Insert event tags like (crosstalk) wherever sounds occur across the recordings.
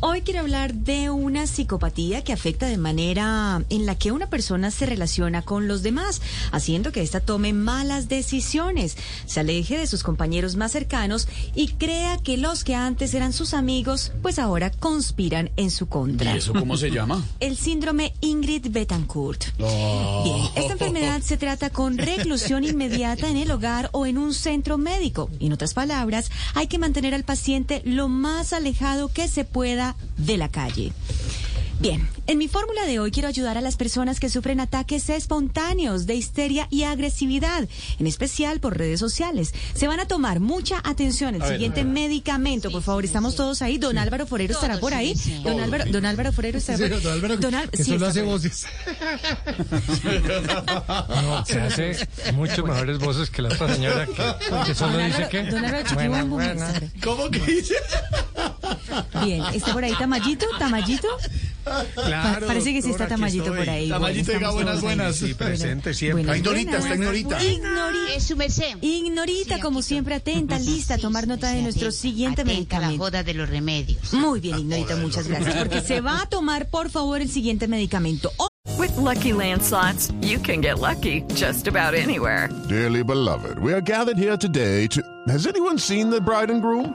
Hoy quiero hablar de una psicopatía que afecta de manera en la que una persona se relaciona con los demás, haciendo que ésta tome malas decisiones, se aleje de sus compañeros más cercanos y crea que los que antes eran sus amigos, pues ahora conspiran en su contra. ¿Y eso cómo se (laughs) llama? El síndrome Ingrid Betancourt. Bien, esta enfermedad se trata con reclusión inmediata en el hogar o en un centro médico. En otras palabras, hay que mantener al paciente lo más alejado que se pueda de la calle. Bien, en mi fórmula de hoy quiero ayudar a las personas que sufren ataques espontáneos de histeria y agresividad, en especial por redes sociales. Se van a tomar mucha atención. El siguiente medicamento, por favor, estamos todos ahí. Don Álvaro Forero estará por ahí. Don Álvaro, don Álvaro Forero estará por ahí. Don Álvaro, Don Al- solo está hace voces. No, que hace mucho mejores voces que la otra señora que, que solo Don dice Álvaro- que. Don Álvaro Buena. ¿Cómo que dice? Bien, ¿está por ahí Tamayito? ¿Tamayito? Pa- parece que sí está Tamayito por ahí. Tamayito, Bueno, diga buenas, buenas. Sí, presente siempre. Buenas, Ay, Norita, buenas. está Ignorita. Ignori- Es su merced. Ignorita, Sí, como aquí siempre, atenta, lista a tomar nota de nuestro atenta, siguiente la medicamento. joda de los remedios. Muy bien, Ignorita, muchas gracias. Porque se va a tomar, por favor, el siguiente medicamento. Oh, With Lucky Land slots, you can get lucky just about anywhere. Dearly beloved, we are gathered here today to. Has anyone seen the bride and groom?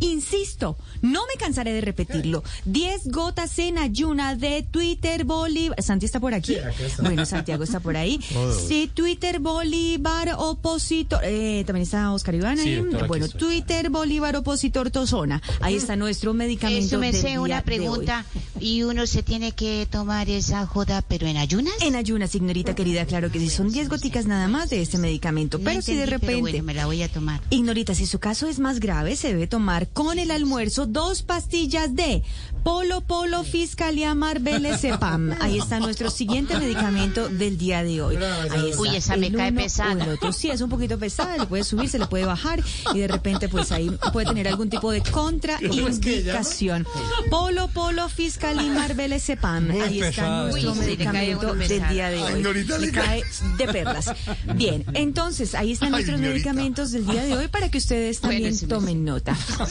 insisto, no me cansaré de repetirlo. 10 gotas en ayuna de Twitter Bolívar. ¿Santi está por aquí? Bueno, Santiago está por ahí. (laughs) Sí, Twitter Bolívar opositor. Eh, también está Oscar Iván ahí. Sí, aquí bueno, estoy. Twitter Bolívar opositor Tozona. Ahí está nuestro Es medicamento. del merced día una pregunta. ¿Y uno se tiene que tomar esa joda, pero en ayunas? En ayunas, ignorita querida, claro que sí, son 10 goticas nada más de este medicamento. No pero si de repente. bueno, me la voy a tomar. Ignorita, si su caso es más grave, se debe tomar con el almuerzo dos pastillas de Polo Polo Fiscalia Marbeles Cepam. (laughs) Ahí está nuestro siguiente medicamento del día de hoy. Ahí está. Uy, esa me El cae pesada. otro. Sí, es un poquito pesada, le puede subir, se le puede bajar y de repente pues ahí puede tener algún tipo de contraindicación. Polo Polo Fiscalia Marbeles Cepam. Ahí está nuestro medicamento del día de hoy. Le cae de perlas. Bien, entonces ahí están nuestros medicamentos del día de hoy para que ustedes también tomen nota. (laughs)